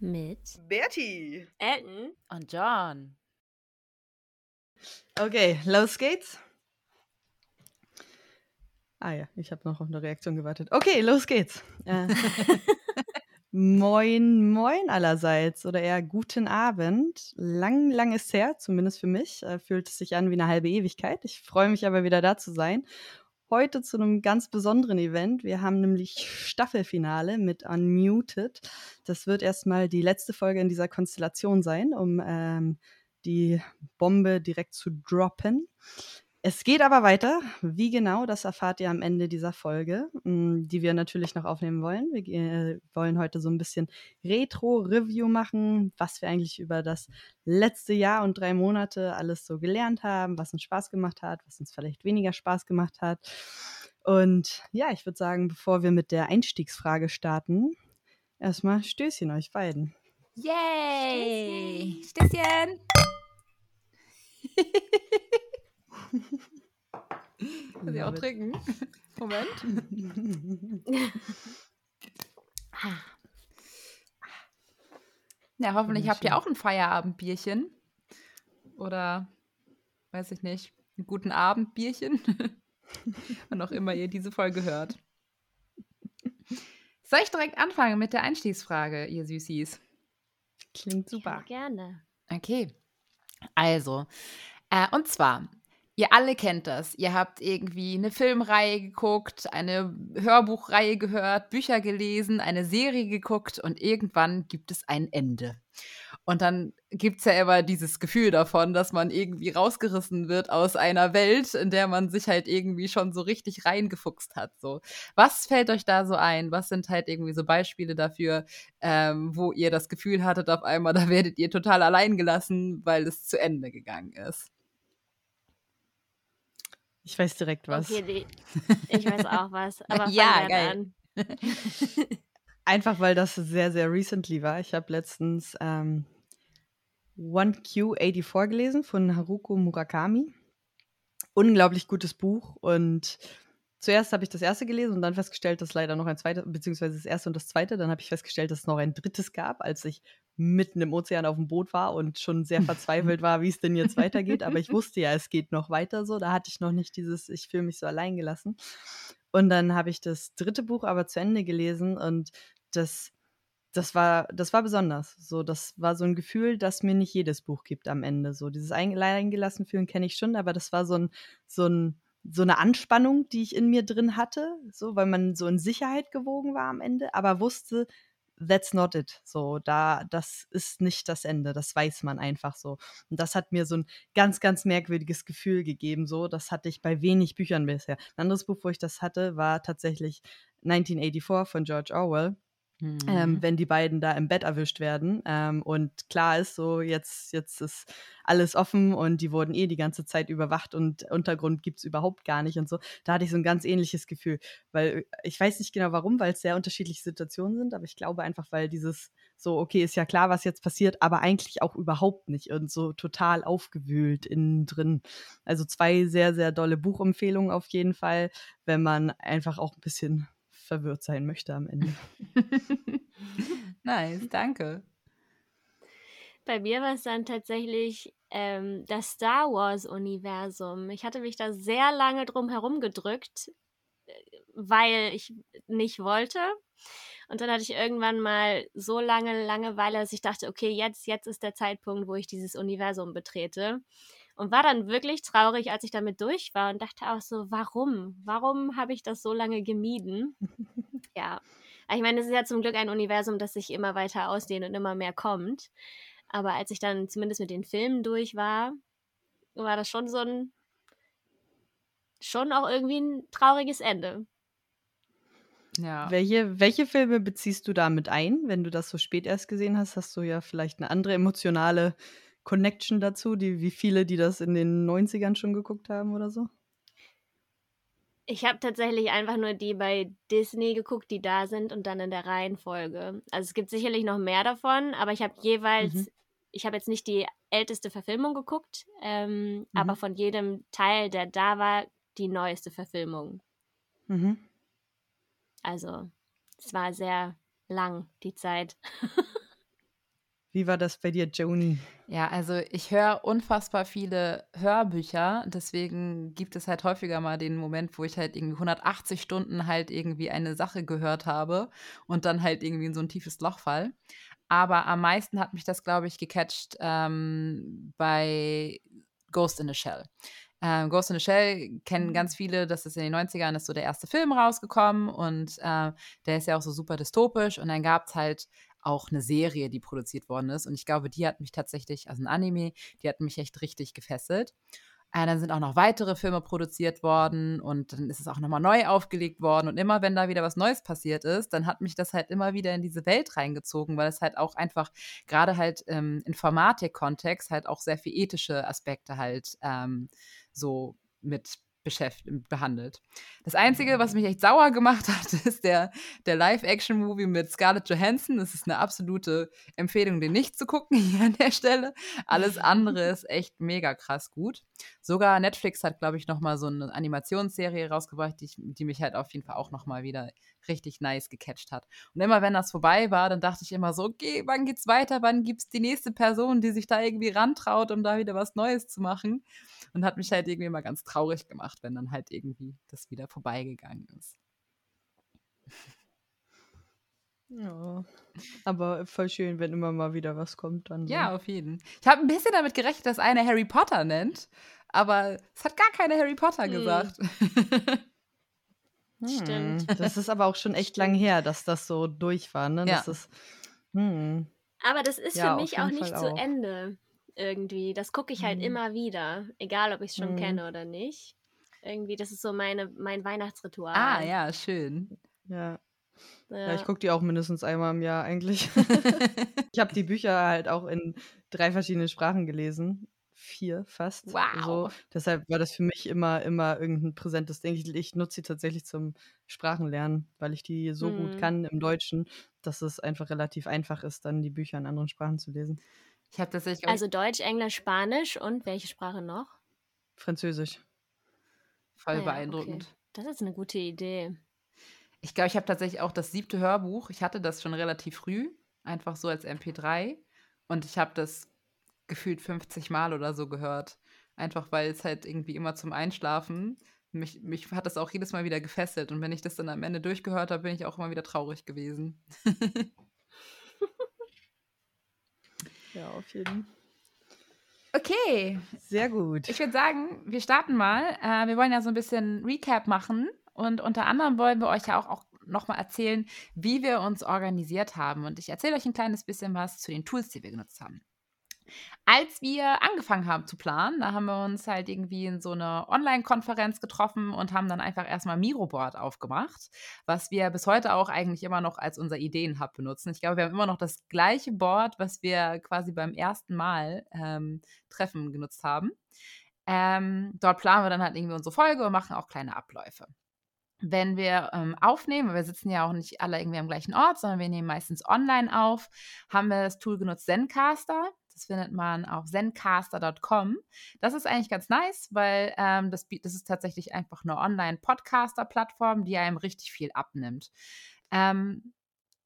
Mit Bertie. Elton. Und John. Okay, los geht's. Ah ja, ich habe noch auf eine Reaktion gewartet. Okay, los geht's. Äh, moin, moin allerseits oder eher guten Abend. Lang, lang ist her, zumindest für mich. Äh, fühlt es sich an wie eine halbe Ewigkeit. Ich freue mich aber wieder da zu sein. Heute zu einem ganz besonderen Event. Wir haben nämlich Staffelfinale mit Unmuted. Das wird erstmal die letzte Folge in dieser Konstellation sein, um ähm, die Bombe direkt zu droppen. Es geht aber weiter. Wie genau, das erfahrt ihr am Ende dieser Folge, mm, die wir natürlich noch aufnehmen wollen. Wir äh, wollen heute so ein bisschen Retro-Review machen, was wir eigentlich über das letzte Jahr und drei Monate alles so gelernt haben, was uns Spaß gemacht hat, was uns vielleicht weniger Spaß gemacht hat. Und ja, ich würde sagen, bevor wir mit der Einstiegsfrage starten, erstmal Stößchen euch beiden. Yay! Stößchen! Muss ich auch trinken? Moment. Ja, hoffentlich habt ihr auch ein Feierabendbierchen. Oder, weiß ich nicht, ein guten Abendbierchen. Wann auch immer ihr diese Folge hört. Soll ich direkt anfangen mit der Einstiegsfrage, ihr Süßis? Klingt super. Ja, gerne. Okay. Also, äh, und zwar, ihr alle kennt das. Ihr habt irgendwie eine Filmreihe geguckt, eine Hörbuchreihe gehört, Bücher gelesen, eine Serie geguckt und irgendwann gibt es ein Ende. Und dann gibt es ja immer dieses Gefühl davon, dass man irgendwie rausgerissen wird aus einer Welt, in der man sich halt irgendwie schon so richtig reingefuchst hat. So. Was fällt euch da so ein? Was sind halt irgendwie so Beispiele dafür, ähm, wo ihr das Gefühl hattet, auf einmal, da werdet ihr total allein gelassen, weil es zu Ende gegangen ist? Ich weiß direkt was. Okay, ich weiß auch was. Aber Ja, geil. an. Einfach weil das sehr, sehr recently war. Ich habe letztens ähm, 1Q84 gelesen von Haruko Murakami. Unglaublich gutes Buch. Und zuerst habe ich das erste gelesen und dann festgestellt, dass leider noch ein zweites, beziehungsweise das erste und das zweite. Dann habe ich festgestellt, dass es noch ein drittes gab, als ich mitten im Ozean auf dem Boot war und schon sehr verzweifelt war, wie es denn jetzt weitergeht. Aber ich wusste ja, es geht noch weiter so. Da hatte ich noch nicht dieses, ich fühle mich so allein gelassen. Und dann habe ich das dritte Buch aber zu Ende gelesen und das, das war, das war besonders. So, das war so ein Gefühl, das mir nicht jedes Buch gibt am Ende. So, dieses eingelassen fühlen kenne ich schon, aber das war so ein, so ein, so eine Anspannung, die ich in mir drin hatte, so, weil man so in Sicherheit gewogen war am Ende, aber wusste, that's not it. So, da, das ist nicht das Ende, das weiß man einfach so. Und das hat mir so ein ganz, ganz merkwürdiges Gefühl gegeben. So, das hatte ich bei wenig Büchern bisher. Ein anderes Buch, wo ich das hatte, war tatsächlich 1984 von George Orwell. Mhm. Ähm, wenn die beiden da im Bett erwischt werden. Ähm, und klar ist so, jetzt, jetzt ist alles offen und die wurden eh die ganze Zeit überwacht und Untergrund gibt es überhaupt gar nicht und so. Da hatte ich so ein ganz ähnliches Gefühl, weil äh, ich weiß nicht genau warum, weil es sehr unterschiedliche Situationen sind, aber ich glaube einfach, weil dieses so, okay, ist ja klar, was jetzt passiert, aber eigentlich auch überhaupt nicht und so total aufgewühlt innen drin. Also zwei sehr, sehr dolle Buchempfehlungen auf jeden Fall, wenn man einfach auch ein bisschen verwirrt sein möchte am Ende. nice, danke. Bei mir war es dann tatsächlich ähm, das Star Wars-Universum. Ich hatte mich da sehr lange drum herum gedrückt, äh, weil ich nicht wollte. Und dann hatte ich irgendwann mal so lange Langeweile, dass ich dachte, okay, jetzt, jetzt ist der Zeitpunkt, wo ich dieses Universum betrete. Und war dann wirklich traurig, als ich damit durch war und dachte auch so, warum? Warum habe ich das so lange gemieden? ja. Ich meine, es ist ja zum Glück ein Universum, das sich immer weiter ausdehnt und immer mehr kommt. Aber als ich dann zumindest mit den Filmen durch war, war das schon so ein, schon auch irgendwie ein trauriges Ende. Ja. Welche, welche Filme beziehst du damit ein? Wenn du das so spät erst gesehen hast, hast du ja vielleicht eine andere emotionale Connection dazu, die, wie viele, die das in den 90ern schon geguckt haben oder so? Ich habe tatsächlich einfach nur die bei Disney geguckt, die da sind und dann in der Reihenfolge. Also es gibt sicherlich noch mehr davon, aber ich habe jeweils, Mhm. ich habe jetzt nicht die älteste Verfilmung geguckt, ähm, Mhm. aber von jedem Teil, der da war, die neueste Verfilmung. Mhm. Also es war sehr lang, die Zeit. Wie war das bei dir, Joni? Ja, also ich höre unfassbar viele Hörbücher, deswegen gibt es halt häufiger mal den Moment, wo ich halt irgendwie 180 Stunden halt irgendwie eine Sache gehört habe und dann halt irgendwie in so ein tiefes Loch fall. Aber am meisten hat mich das, glaube ich, gecatcht ähm, bei Ghost in a Shell. Ähm, Ghost in a Shell kennen ganz mhm. viele, das ist in den 90ern ist so der erste Film rausgekommen und äh, der ist ja auch so super dystopisch und dann gab es halt auch eine Serie, die produziert worden ist und ich glaube, die hat mich tatsächlich, also ein Anime, die hat mich echt richtig gefesselt. Äh, dann sind auch noch weitere Filme produziert worden und dann ist es auch nochmal neu aufgelegt worden. Und immer wenn da wieder was Neues passiert ist, dann hat mich das halt immer wieder in diese Welt reingezogen, weil es halt auch einfach gerade halt ähm, Informatik-Kontext halt auch sehr viel ethische Aspekte halt ähm, so mit behandelt. Das Einzige, was mich echt sauer gemacht hat, ist der, der Live-Action-Movie mit Scarlett Johansson. Das ist eine absolute Empfehlung, den nicht zu gucken hier an der Stelle. Alles andere ist echt mega krass gut. Sogar Netflix hat, glaube ich, noch mal so eine Animationsserie rausgebracht, die, die mich halt auf jeden Fall auch noch mal wieder richtig nice gecatcht hat. Und immer wenn das vorbei war, dann dachte ich immer so, okay, wann geht's weiter? Wann gibt's die nächste Person, die sich da irgendwie rantraut, um da wieder was Neues zu machen? Und hat mich halt irgendwie immer ganz traurig gemacht, wenn dann halt irgendwie das wieder vorbeigegangen ist. Ja, aber voll schön, wenn immer mal wieder was kommt dann. So. Ja, auf jeden. Ich habe ein bisschen damit gerechnet, dass einer Harry Potter nennt, aber es hat gar keine Harry Potter hm. gesagt. Hm, Stimmt. Das ist aber auch schon echt lang her, dass das so durch war, ne? Ja. Das ist, hm. Aber das ist ja, für mich auch nicht zu Ende irgendwie. Das gucke ich halt hm. immer wieder, egal ob ich es schon hm. kenne oder nicht. Irgendwie, das ist so meine, mein Weihnachtsritual. Ah, ja, schön. Ja. Ja. ja, ich gucke die auch mindestens einmal im Jahr eigentlich. ich habe die Bücher halt auch in drei verschiedenen Sprachen gelesen vier fast. Wow. So. Deshalb war das für mich immer, immer irgendein präsentes Ding. Ich, ich nutze sie tatsächlich zum Sprachenlernen, weil ich die so hm. gut mhm. kann im Deutschen, dass es einfach relativ einfach ist, dann die Bücher in anderen Sprachen zu lesen. Ich habe tatsächlich. Also Deutsch, Englisch, Spanisch und welche Sprache noch? Französisch. Voll ah, ja, beeindruckend. Okay. Das ist eine gute Idee. Ich glaube, ich habe tatsächlich auch das siebte Hörbuch. Ich hatte das schon relativ früh, einfach so als MP3. Und ich habe das gefühlt 50 Mal oder so gehört. Einfach weil es halt irgendwie immer zum Einschlafen, mich, mich hat das auch jedes Mal wieder gefesselt. Und wenn ich das dann am Ende durchgehört habe, bin ich auch immer wieder traurig gewesen. ja, auf jeden Fall. Okay. Sehr gut. Ich würde sagen, wir starten mal. Äh, wir wollen ja so ein bisschen Recap machen. Und unter anderem wollen wir euch ja auch, auch nochmal erzählen, wie wir uns organisiert haben. Und ich erzähle euch ein kleines bisschen was zu den Tools, die wir genutzt haben. Als wir angefangen haben zu planen, da haben wir uns halt irgendwie in so einer Online-Konferenz getroffen und haben dann einfach erstmal Miroboard aufgemacht, was wir bis heute auch eigentlich immer noch als unser Ideenhub benutzen. Ich glaube, wir haben immer noch das gleiche Board, was wir quasi beim ersten Mal ähm, Treffen genutzt haben. Ähm, dort planen wir dann halt irgendwie unsere Folge und machen auch kleine Abläufe wenn wir ähm, aufnehmen, wir sitzen ja auch nicht alle irgendwie am gleichen Ort, sondern wir nehmen meistens online auf, haben wir das Tool genutzt Zencaster. Das findet man auf zencaster.com. Das ist eigentlich ganz nice, weil ähm, das, das ist tatsächlich einfach eine Online-Podcaster-Plattform, die einem richtig viel abnimmt. Ähm,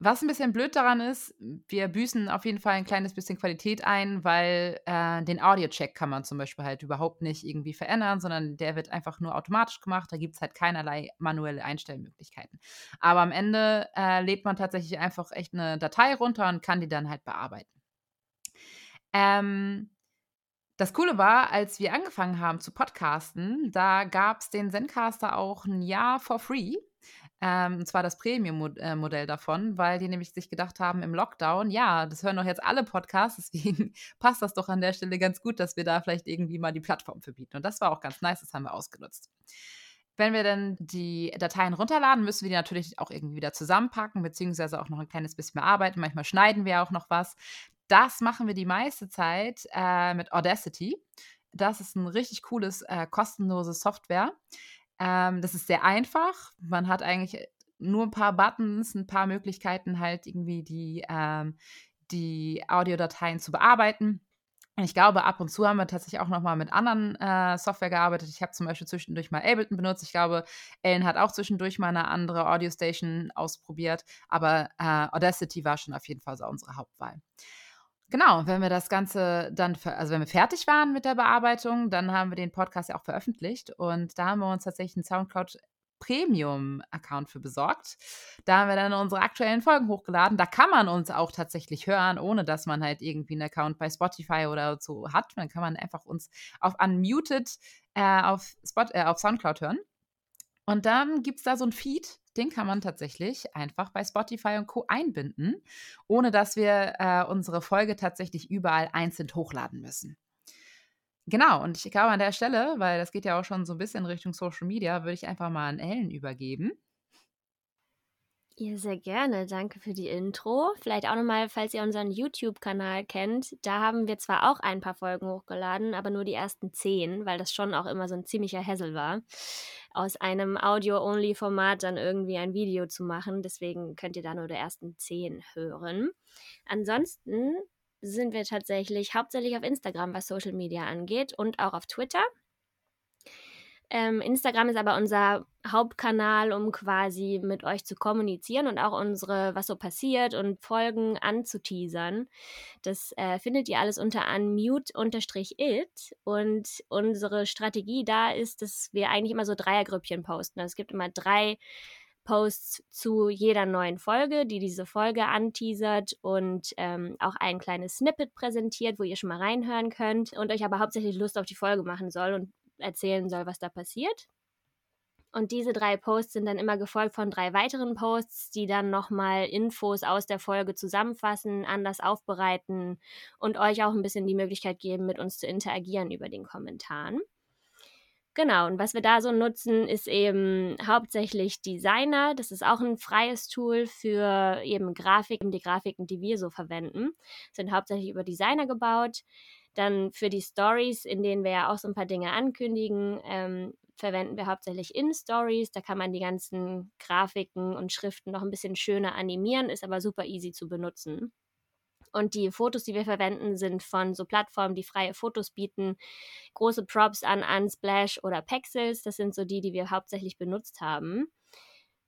was ein bisschen blöd daran ist, wir büßen auf jeden Fall ein kleines bisschen Qualität ein, weil äh, den Audio-Check kann man zum Beispiel halt überhaupt nicht irgendwie verändern, sondern der wird einfach nur automatisch gemacht. Da gibt es halt keinerlei manuelle Einstellmöglichkeiten. Aber am Ende äh, lädt man tatsächlich einfach echt eine Datei runter und kann die dann halt bearbeiten. Ähm, das Coole war, als wir angefangen haben zu podcasten, da gab es den Zencaster auch ein Jahr for free. Ähm, und zwar das Premium-Modell davon, weil die nämlich sich gedacht haben im Lockdown, ja, das hören doch jetzt alle Podcasts, deswegen passt das doch an der Stelle ganz gut, dass wir da vielleicht irgendwie mal die Plattform verbieten. Und das war auch ganz nice, das haben wir ausgenutzt. Wenn wir dann die Dateien runterladen, müssen wir die natürlich auch irgendwie wieder zusammenpacken, beziehungsweise auch noch ein kleines bisschen bearbeiten. Manchmal schneiden wir auch noch was. Das machen wir die meiste Zeit äh, mit Audacity. Das ist ein richtig cooles, äh, kostenloses Software. Ähm, das ist sehr einfach. Man hat eigentlich nur ein paar Buttons, ein paar Möglichkeiten, halt irgendwie die, ähm, die Audiodateien zu bearbeiten. Ich glaube, ab und zu haben wir tatsächlich auch noch mal mit anderen äh, Software gearbeitet. Ich habe zum Beispiel zwischendurch mal Ableton benutzt. Ich glaube, Ellen hat auch zwischendurch mal eine andere Audio Station ausprobiert. Aber äh, Audacity war schon auf jeden Fall so unsere Hauptwahl. Genau, wenn wir das Ganze dann, also wenn wir fertig waren mit der Bearbeitung, dann haben wir den Podcast ja auch veröffentlicht und da haben wir uns tatsächlich einen Soundcloud Premium-Account für besorgt. Da haben wir dann unsere aktuellen Folgen hochgeladen. Da kann man uns auch tatsächlich hören, ohne dass man halt irgendwie einen Account bei Spotify oder so hat. Dann kann man einfach uns auf Unmuted äh, auf, Spot, äh, auf Soundcloud hören. Und dann gibt es da so ein Feed, den kann man tatsächlich einfach bei Spotify und Co. einbinden, ohne dass wir äh, unsere Folge tatsächlich überall einzeln hochladen müssen. Genau, und ich glaube an der Stelle, weil das geht ja auch schon so ein bisschen Richtung Social Media, würde ich einfach mal an Ellen übergeben. Ja, sehr gerne. Danke für die Intro. Vielleicht auch nochmal, falls ihr unseren YouTube-Kanal kennt, da haben wir zwar auch ein paar Folgen hochgeladen, aber nur die ersten zehn, weil das schon auch immer so ein ziemlicher Hessel war, aus einem Audio-Only-Format dann irgendwie ein Video zu machen. Deswegen könnt ihr da nur die ersten zehn hören. Ansonsten sind wir tatsächlich hauptsächlich auf Instagram, was Social Media angeht und auch auf Twitter. Ähm, Instagram ist aber unser Hauptkanal, um quasi mit euch zu kommunizieren und auch unsere, was so passiert und Folgen anzuteasern. Das äh, findet ihr alles unter unmute-it. Und unsere Strategie da ist, dass wir eigentlich immer so Dreiergrüppchen posten. Also es gibt immer drei Posts zu jeder neuen Folge, die diese Folge anteasert und ähm, auch ein kleines Snippet präsentiert, wo ihr schon mal reinhören könnt und euch aber hauptsächlich Lust auf die Folge machen soll und erzählen soll, was da passiert. Und diese drei Posts sind dann immer gefolgt von drei weiteren Posts, die dann nochmal Infos aus der Folge zusammenfassen, anders aufbereiten und euch auch ein bisschen die Möglichkeit geben, mit uns zu interagieren über den Kommentaren. Genau, und was wir da so nutzen, ist eben hauptsächlich Designer. Das ist auch ein freies Tool für eben Grafiken. Die Grafiken, die wir so verwenden, sind hauptsächlich über Designer gebaut. Dann für die Stories, in denen wir ja auch so ein paar Dinge ankündigen, ähm, verwenden wir hauptsächlich in Stories. Da kann man die ganzen Grafiken und Schriften noch ein bisschen schöner animieren, ist aber super easy zu benutzen. Und die Fotos, die wir verwenden, sind von so Plattformen, die freie Fotos bieten. Große Props an Unsplash oder Pexels. Das sind so die, die wir hauptsächlich benutzt haben.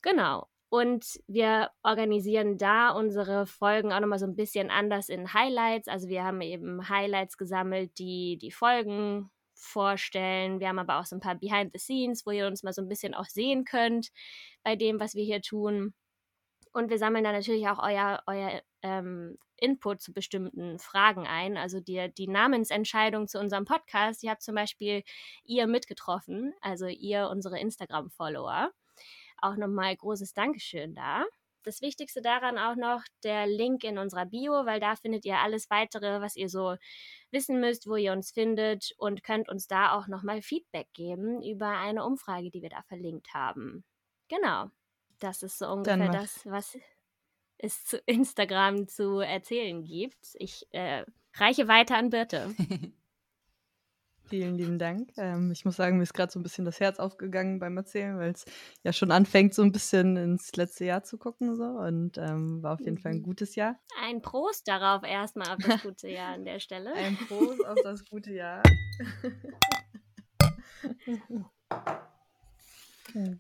Genau. Und wir organisieren da unsere Folgen auch nochmal so ein bisschen anders in Highlights. Also wir haben eben Highlights gesammelt, die die Folgen vorstellen. Wir haben aber auch so ein paar Behind the Scenes, wo ihr uns mal so ein bisschen auch sehen könnt bei dem, was wir hier tun. Und wir sammeln da natürlich auch euer, euer ähm, Input zu bestimmten Fragen ein. Also die, die Namensentscheidung zu unserem Podcast, die habt zum Beispiel ihr mitgetroffen, also ihr, unsere Instagram-Follower. Auch nochmal großes Dankeschön da. Das Wichtigste daran auch noch der Link in unserer Bio, weil da findet ihr alles weitere, was ihr so wissen müsst, wo ihr uns findet und könnt uns da auch nochmal Feedback geben über eine Umfrage, die wir da verlinkt haben. Genau. Das ist so ungefähr das, was es zu Instagram zu erzählen gibt. Ich äh, reiche weiter an Birte. Vielen lieben Dank. Ähm, ich muss sagen, mir ist gerade so ein bisschen das Herz aufgegangen beim Erzählen, weil es ja schon anfängt, so ein bisschen ins letzte Jahr zu gucken. So. Und ähm, war auf jeden Fall ein mhm. gutes Jahr. Ein Prost darauf erstmal auf das gute Jahr an der Stelle. Ein Prost auf das gute Jahr.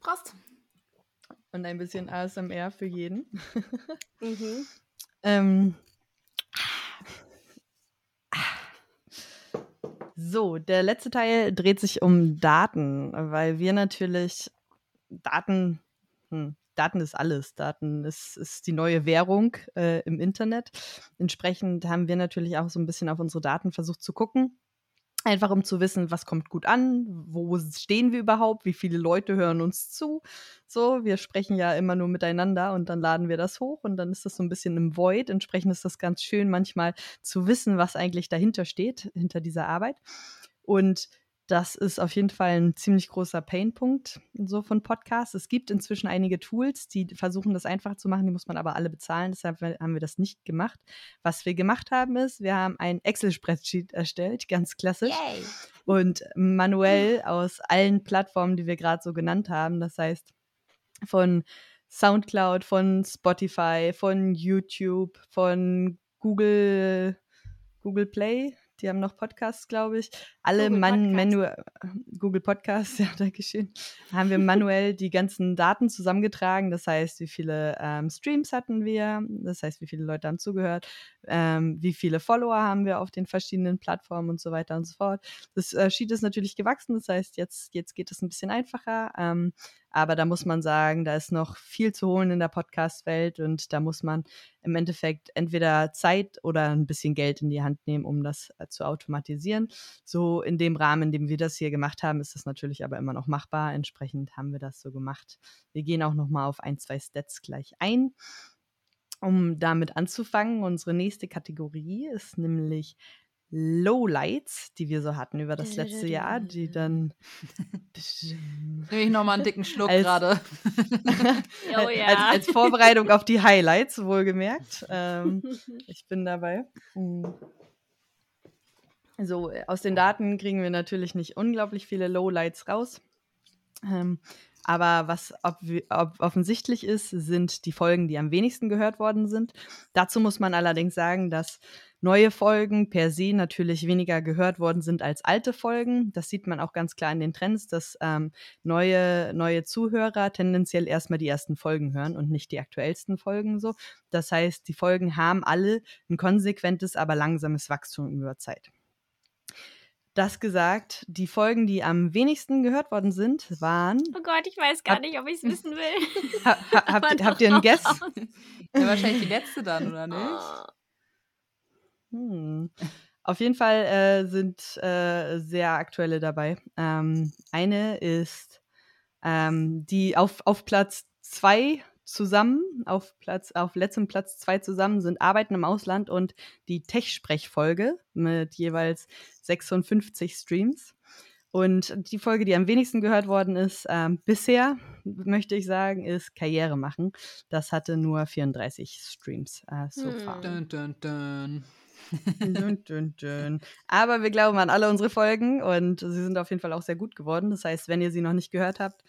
Prost und ein bisschen ASMR für jeden. mhm. ähm, so, der letzte Teil dreht sich um Daten, weil wir natürlich Daten, hm, Daten ist alles. Daten ist, ist die neue Währung äh, im Internet. Entsprechend haben wir natürlich auch so ein bisschen auf unsere Daten versucht zu gucken Einfach um zu wissen, was kommt gut an, wo stehen wir überhaupt, wie viele Leute hören uns zu. So, wir sprechen ja immer nur miteinander und dann laden wir das hoch und dann ist das so ein bisschen im Void. Entsprechend ist das ganz schön, manchmal zu wissen, was eigentlich dahinter steht, hinter dieser Arbeit. Und das ist auf jeden Fall ein ziemlich großer Painpunkt so von Podcasts. Es gibt inzwischen einige Tools, die versuchen, das einfach zu machen. Die muss man aber alle bezahlen. Deshalb haben wir das nicht gemacht. Was wir gemacht haben, ist, wir haben ein Excel-Spreadsheet erstellt, ganz klassisch. Yay. Und manuell aus allen Plattformen, die wir gerade so genannt haben. Das heißt, von Soundcloud, von Spotify, von YouTube, von Google, Google Play, die haben noch Podcasts, glaube ich. Alle Google man, Podcast. manuell, Google Podcasts, ja, danke schön. Haben wir manuell die ganzen Daten zusammengetragen. Das heißt, wie viele ähm, Streams hatten wir, das heißt, wie viele Leute haben zugehört, ähm, wie viele Follower haben wir auf den verschiedenen Plattformen und so weiter und so fort. Das äh, Sheet ist natürlich gewachsen, das heißt, jetzt, jetzt geht es ein bisschen einfacher. Ähm, aber da muss man sagen, da ist noch viel zu holen in der Podcast-Welt und da muss man im Endeffekt entweder Zeit oder ein bisschen Geld in die Hand nehmen, um das äh, zu automatisieren. So in dem Rahmen, in dem wir das hier gemacht haben, ist das natürlich aber immer noch machbar. Entsprechend haben wir das so gemacht. Wir gehen auch noch mal auf ein, zwei Stats gleich ein. Um damit anzufangen, unsere nächste Kategorie ist nämlich Lowlights, die wir so hatten über das letzte Jahr, die dann Nehme ich nochmal einen dicken Schluck Als- gerade. Oh als, ja. als Vorbereitung auf die Highlights, wohlgemerkt. Ähm, ich bin dabei. Mm. So, äh, aus den Daten kriegen wir natürlich nicht unglaublich viele Lowlights raus. Ähm, aber was ob, ob offensichtlich ist, sind die Folgen, die am wenigsten gehört worden sind. Dazu muss man allerdings sagen, dass neue Folgen per se natürlich weniger gehört worden sind als alte Folgen. Das sieht man auch ganz klar in den Trends, dass ähm, neue, neue Zuhörer tendenziell erstmal die ersten Folgen hören und nicht die aktuellsten Folgen so. Das heißt, die Folgen haben alle ein konsequentes, aber langsames Wachstum über Zeit. Das gesagt, die Folgen, die am wenigsten gehört worden sind, waren. Oh Gott, ich weiß gar Hab- nicht, ob ich es wissen will. Ha, ha, habt, habt ihr einen Guess? Ja, wahrscheinlich die letzte dann, oder nicht? Hm. Auf jeden Fall äh, sind äh, sehr aktuelle dabei. Ähm, eine ist ähm, die auf, auf Platz zwei zusammen, auf Platz, auf letztem Platz zwei zusammen sind Arbeiten im Ausland und die Tech-Sprech-Folge mit jeweils 56 Streams. Und die Folge, die am wenigsten gehört worden ist, ähm, bisher, möchte ich sagen, ist Karriere machen. Das hatte nur 34 Streams äh, so far. Dun, dun, dun. Dün, dün, dün. Aber wir glauben an alle unsere Folgen und sie sind auf jeden Fall auch sehr gut geworden. Das heißt, wenn ihr sie noch nicht gehört habt,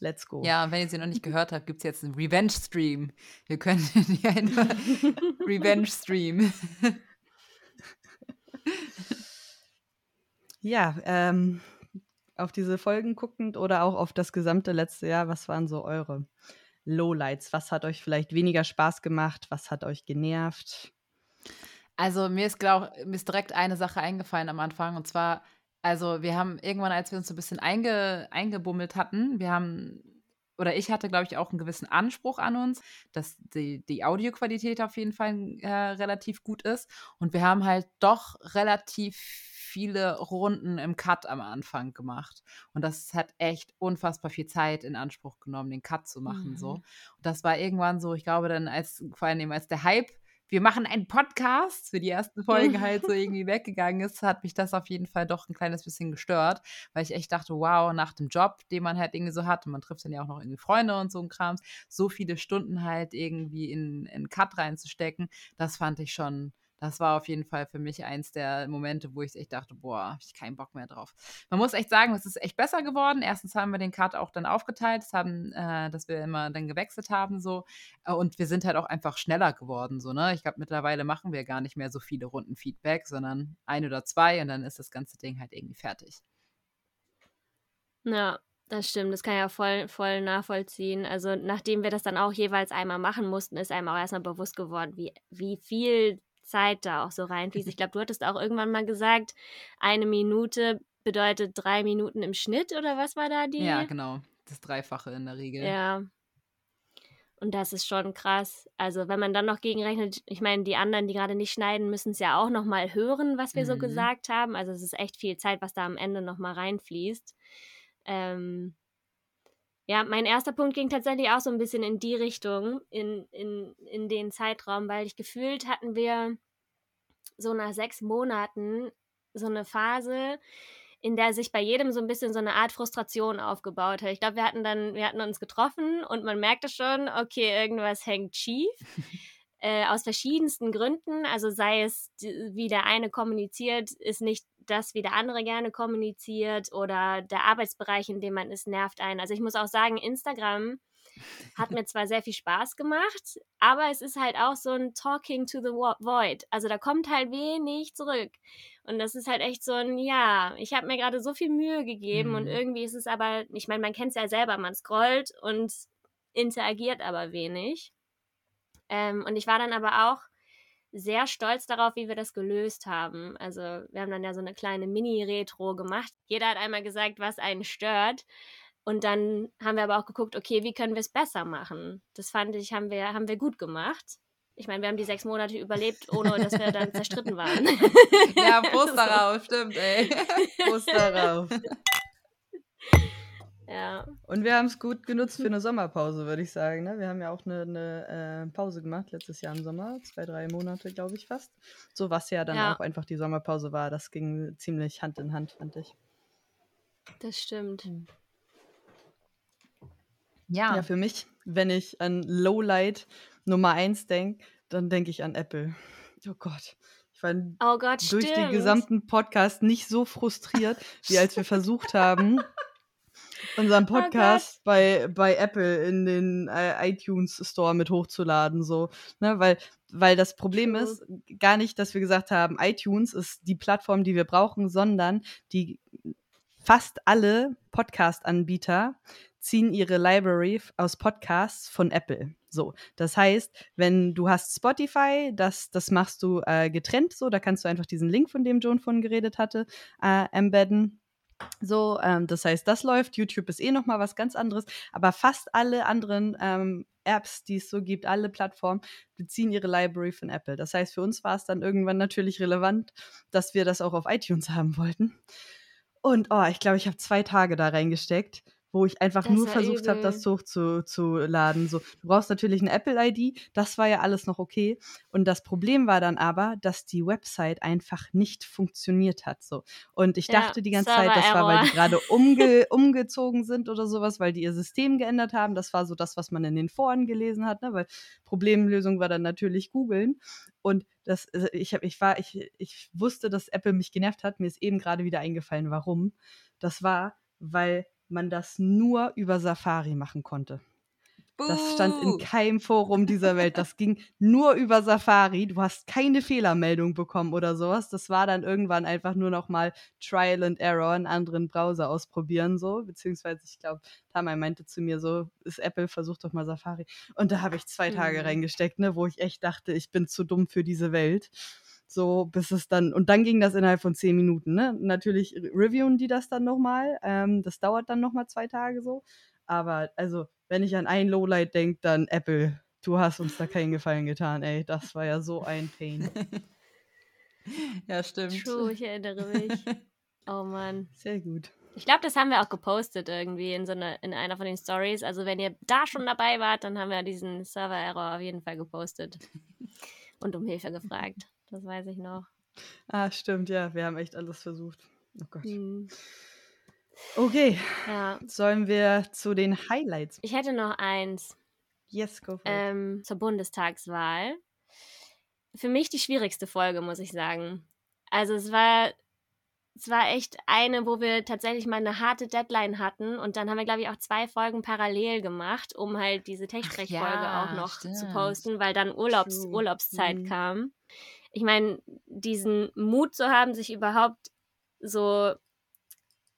let's go. Ja, und wenn ihr sie noch nicht gehört habt, gibt es jetzt einen Revenge-Stream. Wir können einfach Revenge-Stream. Ja, ähm, auf diese Folgen guckend oder auch auf das gesamte letzte Jahr, was waren so eure Lowlights? Was hat euch vielleicht weniger Spaß gemacht? Was hat euch genervt? Also mir ist, glaub, mir ist direkt eine Sache eingefallen am Anfang und zwar, also wir haben irgendwann, als wir uns so ein bisschen einge, eingebummelt hatten, wir haben, oder ich hatte, glaube ich, auch einen gewissen Anspruch an uns, dass die, die Audioqualität auf jeden Fall äh, relativ gut ist und wir haben halt doch relativ viele Runden im Cut am Anfang gemacht und das hat echt unfassbar viel Zeit in Anspruch genommen, den Cut zu machen Mhm. so. Und das war irgendwann so, ich glaube dann als vor allem als der Hype wir machen einen Podcast für die ersten Folgen halt so irgendwie weggegangen ist, hat mich das auf jeden Fall doch ein kleines bisschen gestört, weil ich echt dachte, wow, nach dem Job, den man halt irgendwie so hat, und man trifft dann ja auch noch irgendwie Freunde und so ein Krams, so viele Stunden halt irgendwie in, in Cut reinzustecken, das fand ich schon, das war auf jeden Fall für mich eins der Momente, wo ich echt dachte, boah, hab ich keinen Bock mehr drauf. Man muss echt sagen, es ist echt besser geworden. Erstens haben wir den Cut auch dann aufgeteilt, das haben, äh, dass wir immer dann gewechselt haben so. Äh, Und wir sind halt auch einfach schneller geworden, so, ne? Ich glaube, mittlerweile machen wir gar nicht mehr so viele Runden Feedback, sondern ein oder zwei und dann ist das ganze Ding halt irgendwie fertig. Ja, das stimmt. Das kann ich ja voll, voll nachvollziehen. Also, nachdem wir das dann auch jeweils einmal machen mussten, ist einem auch erstmal bewusst geworden, wie, wie viel Zeit da auch so reinfließt. Ich glaube, du hattest auch irgendwann mal gesagt, eine Minute bedeutet drei Minuten im Schnitt oder was war da die? Ja, genau. Das Dreifache in der Regel. Ja. Und das ist schon krass. Also, wenn man dann noch gegenrechnet, ich meine, die anderen, die gerade nicht schneiden, müssen es ja auch noch mal hören, was wir so Mhm. gesagt haben. Also, es ist echt viel Zeit, was da am Ende noch mal reinfließt. Ähm, ja, mein erster Punkt ging tatsächlich auch so ein bisschen in die Richtung, in, in, in den Zeitraum, weil ich gefühlt hatten wir so nach sechs Monaten so eine Phase, in der sich bei jedem so ein bisschen so eine Art Frustration aufgebaut hat. Ich glaube, wir hatten dann, wir hatten uns getroffen und man merkte schon, okay, irgendwas hängt schief. äh, aus verschiedensten Gründen. Also sei es, wie der eine kommuniziert, ist nicht das, wie der andere gerne kommuniziert oder der Arbeitsbereich, in dem man ist, nervt einen. Also ich muss auch sagen, Instagram Hat mir zwar sehr viel Spaß gemacht, aber es ist halt auch so ein Talking to the Void. Also da kommt halt wenig zurück. Und das ist halt echt so ein, ja, ich habe mir gerade so viel Mühe gegeben mhm. und irgendwie ist es aber, ich meine, man kennt es ja selber, man scrollt und interagiert aber wenig. Ähm, und ich war dann aber auch sehr stolz darauf, wie wir das gelöst haben. Also wir haben dann ja so eine kleine Mini-Retro gemacht. Jeder hat einmal gesagt, was einen stört. Und dann haben wir aber auch geguckt, okay, wie können wir es besser machen? Das fand ich, haben wir, haben wir gut gemacht. Ich meine, wir haben die sechs Monate überlebt, ohne dass wir dann zerstritten waren. Ja, Prost darauf, stimmt, ey. Prost darauf. Ja. Und wir haben es gut genutzt für eine Sommerpause, würde ich sagen. Ne? Wir haben ja auch eine, eine äh, Pause gemacht letztes Jahr im Sommer, zwei, drei Monate, glaube ich fast. So was ja dann ja. auch einfach die Sommerpause war. Das ging ziemlich Hand in Hand, fand ich. Das stimmt. Hm. Ja. Ja, für mich, wenn ich an Lowlight Nummer 1 denke, dann denke ich an Apple. Oh Gott. Ich war oh Gott, durch stimmt. den gesamten Podcast nicht so frustriert, wie als wir versucht haben, unseren oh Podcast oh bei, bei Apple in den äh, iTunes Store mit hochzuladen, so, ne, weil, weil das Problem ist gar nicht, dass wir gesagt haben, iTunes ist die Plattform, die wir brauchen, sondern die fast alle Podcast-Anbieter ziehen ihre Library aus Podcasts von Apple. So, das heißt, wenn du hast Spotify, das, das machst du äh, getrennt so, da kannst du einfach diesen Link, von dem John von geredet hatte, äh, embedden. So, ähm, das heißt, das läuft. YouTube ist eh noch mal was ganz anderes. Aber fast alle anderen ähm, Apps, die es so gibt, alle Plattformen, beziehen ihre Library von Apple. Das heißt, für uns war es dann irgendwann natürlich relevant, dass wir das auch auf iTunes haben wollten. Und oh, ich glaube, ich habe zwei Tage da reingesteckt wo ich einfach das nur versucht habe, das hochzuladen. So, du brauchst natürlich eine Apple-ID, das war ja alles noch okay. Und das Problem war dann aber, dass die Website einfach nicht funktioniert hat. So. Und ich ja, dachte die ganze Zeit, das war, weil die gerade umge umgezogen sind oder sowas, weil die ihr System geändert haben. Das war so das, was man in den Foren gelesen hat, ne? weil Problemlösung war dann natürlich googeln. Und das, also ich, hab, ich, war, ich, ich wusste, dass Apple mich genervt hat. Mir ist eben gerade wieder eingefallen, warum. Das war, weil man das nur über Safari machen konnte. Das stand in keinem Forum dieser Welt. Das ging nur über Safari. Du hast keine Fehlermeldung bekommen oder sowas. Das war dann irgendwann einfach nur noch mal Trial and Error in anderen Browser ausprobieren so. Beziehungsweise ich glaube, Tamay meinte zu mir so, ist Apple, versucht doch mal Safari. Und da habe ich zwei Tage mhm. reingesteckt, ne, wo ich echt dachte, ich bin zu dumm für diese Welt. So, bis es dann, und dann ging das innerhalb von zehn Minuten, ne? Natürlich reviewen die das dann nochmal. Ähm, das dauert dann nochmal zwei Tage so. Aber also, wenn ich an ein Lowlight denke, dann Apple. Du hast uns da keinen Gefallen getan, ey. Das war ja so ein Pain. ja, stimmt. True, ich erinnere mich. Oh Mann. Sehr gut. Ich glaube, das haben wir auch gepostet irgendwie in so eine, in einer von den Stories. Also wenn ihr da schon dabei wart, dann haben wir diesen Server-Error auf jeden Fall gepostet und um Hilfe gefragt. Das weiß ich noch. Ah, stimmt, ja. Wir haben echt alles versucht. Oh Gott. Hm. Okay. Ja. Sollen wir zu den Highlights? Ich hätte noch eins. Yes, go for ähm. Zur Bundestagswahl. Für mich die schwierigste Folge, muss ich sagen. Also es war, es war echt eine, wo wir tatsächlich mal eine harte Deadline hatten und dann haben wir, glaube ich, auch zwei Folgen parallel gemacht, um halt diese Tech-Sprech-Folge ja, auch noch stimmt. zu posten, weil dann Urlaubs Urlaubszeit mhm. kam ich meine, diesen Mut zu haben, sich überhaupt so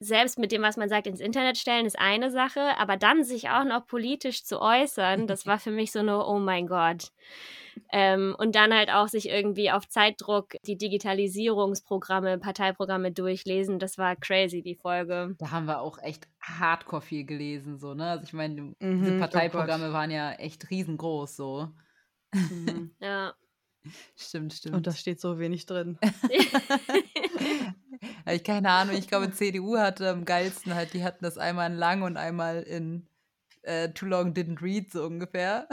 selbst mit dem, was man sagt, ins Internet stellen, ist eine Sache, aber dann sich auch noch politisch zu äußern, das war für mich so eine, oh mein Gott. Ähm, und dann halt auch sich irgendwie auf Zeitdruck die Digitalisierungsprogramme, Parteiprogramme durchlesen, das war crazy, die Folge. Da haben wir auch echt hardcore viel gelesen, so, ne? Also ich meine, mhm, diese oh Parteiprogramme oh waren ja echt riesengroß, so. Mhm. ja. Stimmt, stimmt. Und da steht so wenig drin. ich keine Ahnung, ich glaube, CDU hatte am geilsten halt, die hatten das einmal in lang und einmal in äh, Too Long Didn't Read, so ungefähr.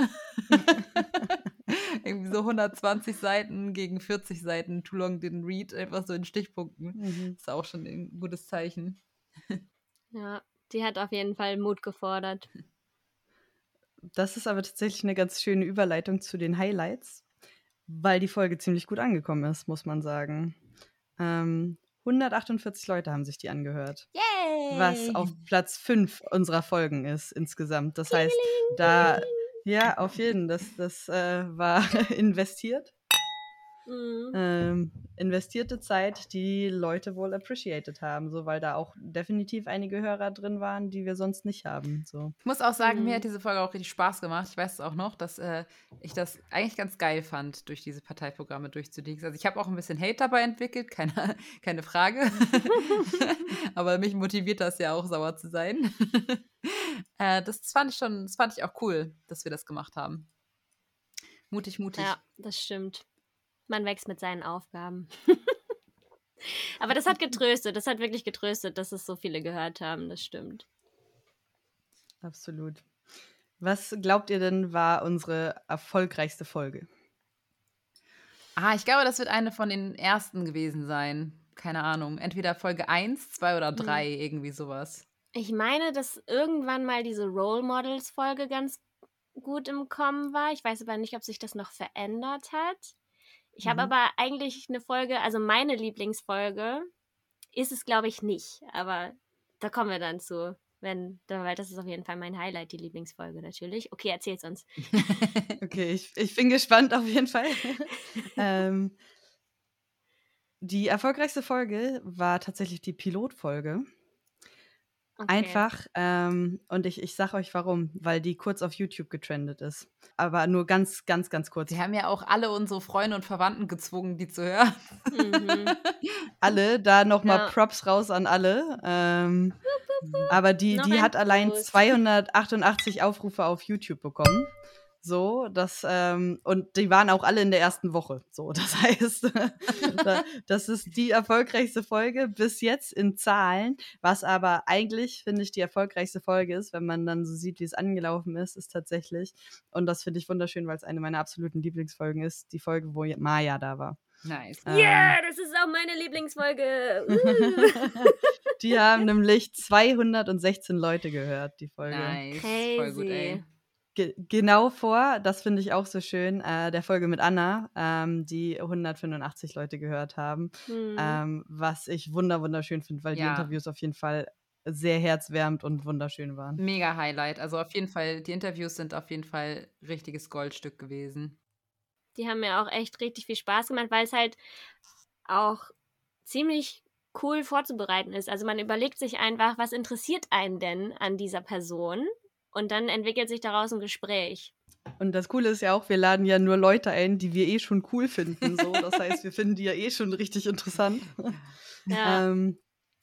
Irgendwie so 120 Seiten gegen 40 Seiten Too Long Didn't Read, einfach so in Stichpunkten. Mhm. Ist auch schon ein gutes Zeichen. ja, die hat auf jeden Fall Mut gefordert. Das ist aber tatsächlich eine ganz schöne Überleitung zu den Highlights weil die Folge ziemlich gut angekommen ist, muss man sagen. Ähm, 148 Leute haben sich die angehört. Yay! was auf Platz 5 unserer Folgen ist insgesamt. Das heißt, da, ja, auf jeden, das, das äh, war investiert. Mhm. Ähm, investierte Zeit, die Leute wohl appreciated haben, so weil da auch definitiv einige Hörer drin waren, die wir sonst nicht haben. So. Ich muss auch sagen, mhm. mir hat diese Folge auch richtig Spaß gemacht. Ich weiß es auch noch, dass äh, ich das eigentlich ganz geil fand, durch diese Parteiprogramme durchzulegen. Also ich habe auch ein bisschen Hate dabei entwickelt, keine, keine Frage. Aber mich motiviert das ja auch, sauer zu sein. äh, das, das fand ich schon, das fand ich auch cool, dass wir das gemacht haben. Mutig, mutig. Ja, das stimmt. Man wächst mit seinen Aufgaben. Aber das hat getröstet, das hat wirklich getröstet, dass es so viele gehört haben, das stimmt. Absolut. Was glaubt ihr denn war unsere erfolgreichste Folge? Ah, ich glaube, das wird eine von den ersten gewesen sein. Keine Ahnung. Entweder Folge 1, 2 oder 3, hm. irgendwie sowas. Ich meine, dass irgendwann mal diese Role Models Folge ganz gut im Kommen war. Ich weiß aber nicht, ob sich das noch verändert hat. Ich mhm. habe aber eigentlich eine Folge, also meine Lieblingsfolge ist es, glaube ich, nicht. Aber da kommen wir dann zu. Wenn, weil das ist auf jeden Fall mein Highlight, die Lieblingsfolge natürlich. Okay, erzähl's uns. okay, ich, ich bin gespannt auf jeden Fall. ähm, die erfolgreichste Folge war tatsächlich die Pilotfolge. Okay. Einfach, ähm, und ich, ich sag euch warum, weil die kurz auf YouTube getrendet ist. Aber nur ganz, ganz, ganz kurz. Sie haben ja auch alle unsere Freunde und Verwandten gezwungen, die zu hören. Mhm. alle, da nochmal ja. Props raus an alle. Ähm, aber die, die hat allein 288 Aufrufe auf YouTube bekommen. So, das, ähm, und die waren auch alle in der ersten Woche. So, das heißt, das ist die erfolgreichste Folge bis jetzt in Zahlen. Was aber eigentlich, finde ich, die erfolgreichste Folge ist, wenn man dann so sieht, wie es angelaufen ist, ist tatsächlich, und das finde ich wunderschön, weil es eine meiner absoluten Lieblingsfolgen ist, die Folge, wo Maya da war. Nice. Ja, ähm, yeah, das ist auch meine Lieblingsfolge. die haben nämlich 216 Leute gehört, die Folge. Nice. Crazy. Voll gut, ey genau vor, das finde ich auch so schön, äh, der Folge mit Anna, ähm, die 185 Leute gehört haben, mhm. ähm, was ich wunder wunderschön finde, weil ja. die Interviews auf jeden Fall sehr herzwärmend und wunderschön waren. Mega Highlight. Also auf jeden Fall, die Interviews sind auf jeden Fall richtiges Goldstück gewesen. Die haben mir auch echt richtig viel Spaß gemacht, weil es halt auch ziemlich cool vorzubereiten ist. Also man überlegt sich einfach, was interessiert einen denn an dieser Person? Und dann entwickelt sich daraus ein Gespräch. Und das Coole ist ja auch, wir laden ja nur Leute ein, die wir eh schon cool finden. So. Das heißt, wir finden die ja eh schon richtig interessant. Ja. ähm,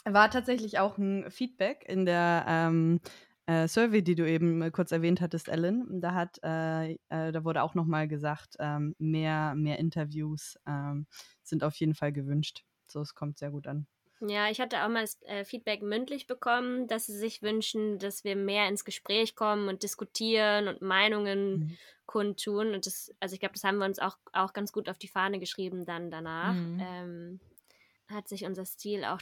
war tatsächlich auch ein Feedback in der ähm, äh, Survey, die du eben kurz erwähnt hattest, Ellen. Da hat, äh, äh, da wurde auch nochmal gesagt, ähm, mehr, mehr Interviews ähm, sind auf jeden Fall gewünscht. So, es kommt sehr gut an. Ja, ich hatte auch mal das äh, Feedback mündlich bekommen, dass sie sich wünschen, dass wir mehr ins Gespräch kommen und diskutieren und Meinungen mhm. kundtun. Und das, also ich glaube, das haben wir uns auch, auch ganz gut auf die Fahne geschrieben dann danach. Mhm. Ähm, hat sich unser Stil auch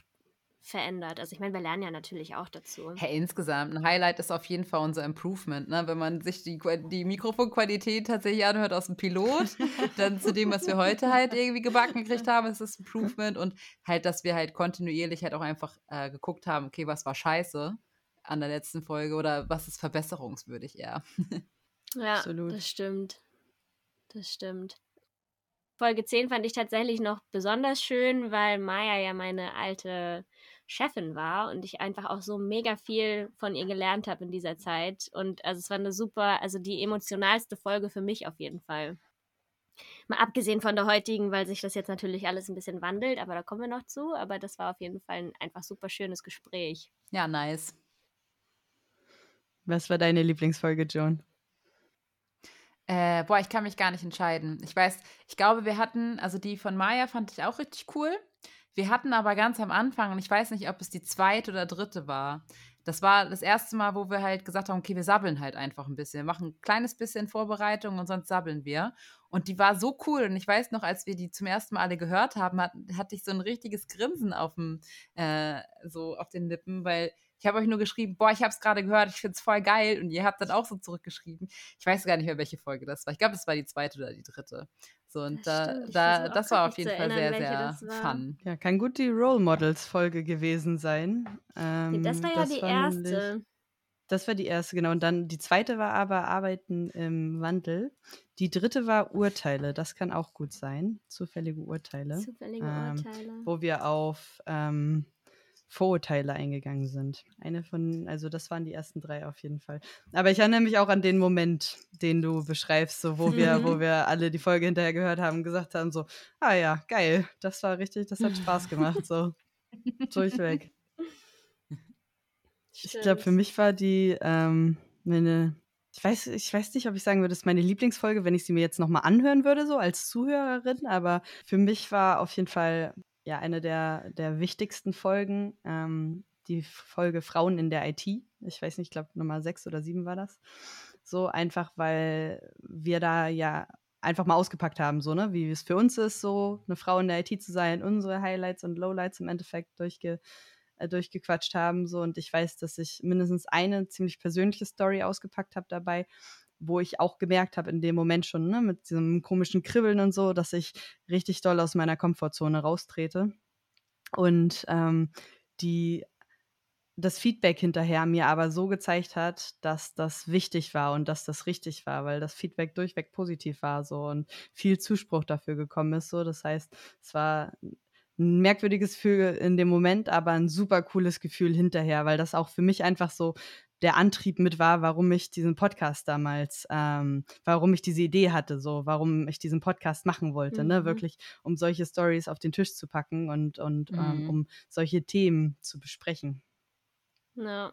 verändert. Also ich meine, wir lernen ja natürlich auch dazu. Hey, insgesamt, ein Highlight ist auf jeden Fall unser Improvement. Ne? Wenn man sich die, die Mikrofonqualität tatsächlich anhört aus dem Pilot, dann zu dem, was wir heute halt irgendwie gebacken gekriegt haben, ist das Improvement. Und halt, dass wir halt kontinuierlich halt auch einfach äh, geguckt haben, okay, was war scheiße an der letzten Folge oder was ist verbesserungswürdig eher. ja, Absolut. das stimmt. Das stimmt. Folge 10 fand ich tatsächlich noch besonders schön, weil Maya ja meine alte Chefin war und ich einfach auch so mega viel von ihr gelernt habe in dieser Zeit. Und also es war eine super, also die emotionalste Folge für mich auf jeden Fall. Mal abgesehen von der heutigen, weil sich das jetzt natürlich alles ein bisschen wandelt, aber da kommen wir noch zu. Aber das war auf jeden Fall ein einfach super schönes Gespräch. Ja, nice. Was war deine Lieblingsfolge, Joan? Äh, boah, ich kann mich gar nicht entscheiden. Ich weiß, ich glaube, wir hatten, also die von Maya fand ich auch richtig cool. Wir hatten aber ganz am Anfang, und ich weiß nicht, ob es die zweite oder dritte war, das war das erste Mal, wo wir halt gesagt haben, okay, wir sabbeln halt einfach ein bisschen. Wir machen ein kleines bisschen Vorbereitung und sonst sabbeln wir. Und die war so cool. Und ich weiß noch, als wir die zum ersten Mal alle gehört haben, hat, hatte ich so ein richtiges Grinsen auf dem, äh, so auf den Lippen, weil Ich habe euch nur geschrieben, boah, ich habe es gerade gehört, ich finde es voll geil. Und ihr habt dann auch so zurückgeschrieben. Ich weiß gar nicht mehr, welche Folge das war. Ich glaube, das war die zweite oder die dritte. So, und Das da, da, das war auf jeden Fall sehr, erinnern, sehr das war. fun. Ja, kann gut die Role Models Folge gewesen sein. Nee, Ähm, das war ja die nämlich- erste. Das war die erste, genau. Und dann die zweite war aber Arbeiten im Wandel. Die dritte war Urteile. Das kann auch gut sein. Zufällige Urteile. Zufällige Ähm, Urteile. Wo wir auf ähm, Vorurteile eingegangen sind. Eine von, also das waren die ersten drei auf jeden Fall. Aber ich erinnere mich auch an den Moment, den du beschreibst, so wo wir, wo wir alle die Folge hinterher gehört haben, gesagt haben, so, ah ja, geil, das war richtig, das hat Spaß gemacht, so durchweg. Ich glaube, für Stimmt. mich war die ähm, meine, ich weiß, ich weiß nicht, ob ich sagen würde, das ist meine Lieblingsfolge, wenn ich sie mir jetzt nochmal anhören würde, so als Zuhörerin, aber für mich war auf jeden Fall ja eine der, der wichtigsten Folgen ähm, die Folge Frauen in der IT. Ich weiß nicht, ich glaube Nummer sechs oder sieben war das. So einfach, weil wir da ja einfach mal ausgepackt haben, so, ne, wie es für uns ist, so eine Frau in der IT zu sein, unsere Highlights und Lowlights im Endeffekt durchge äh, durchgequatscht haben. So. Und ich weiß, dass ich mindestens eine ziemlich persönliche Story ausgepackt habe dabei, wo ich auch gemerkt habe in dem Moment schon, ne, mit diesem komischen Kribbeln und so, dass ich richtig doll aus meiner Komfortzone raustrete. Und ähm, die das Feedback hinterher mir aber so gezeigt hat, dass das wichtig war und dass das richtig war, weil das Feedback durchweg positiv war so und viel Zuspruch dafür gekommen ist so. Das heißt, es war ein merkwürdiges Gefühl in dem Moment, aber ein super cooles Gefühl hinterher, weil das auch für mich einfach so der Antrieb mit war, warum ich diesen Podcast damals, ähm, warum ich diese Idee hatte, so, warum ich diesen Podcast machen wollte, ne, Mhm. wirklich, um solche Stories auf den Tisch zu packen und, und ähm, Mhm. um solche Themen zu besprechen. Ja,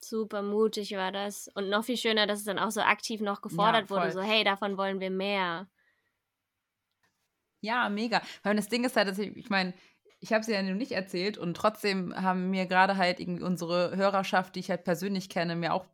super mutig war das. Und noch viel schöner, dass es dann auch so aktiv noch gefordert wurde, voll. so hey, davon wollen wir mehr. Ja, mega. Weil das Ding ist halt, dass ich, ich meine, ich habe sie ja nun nicht erzählt und trotzdem haben mir gerade halt irgendwie unsere Hörerschaft, die ich halt persönlich kenne, mir auch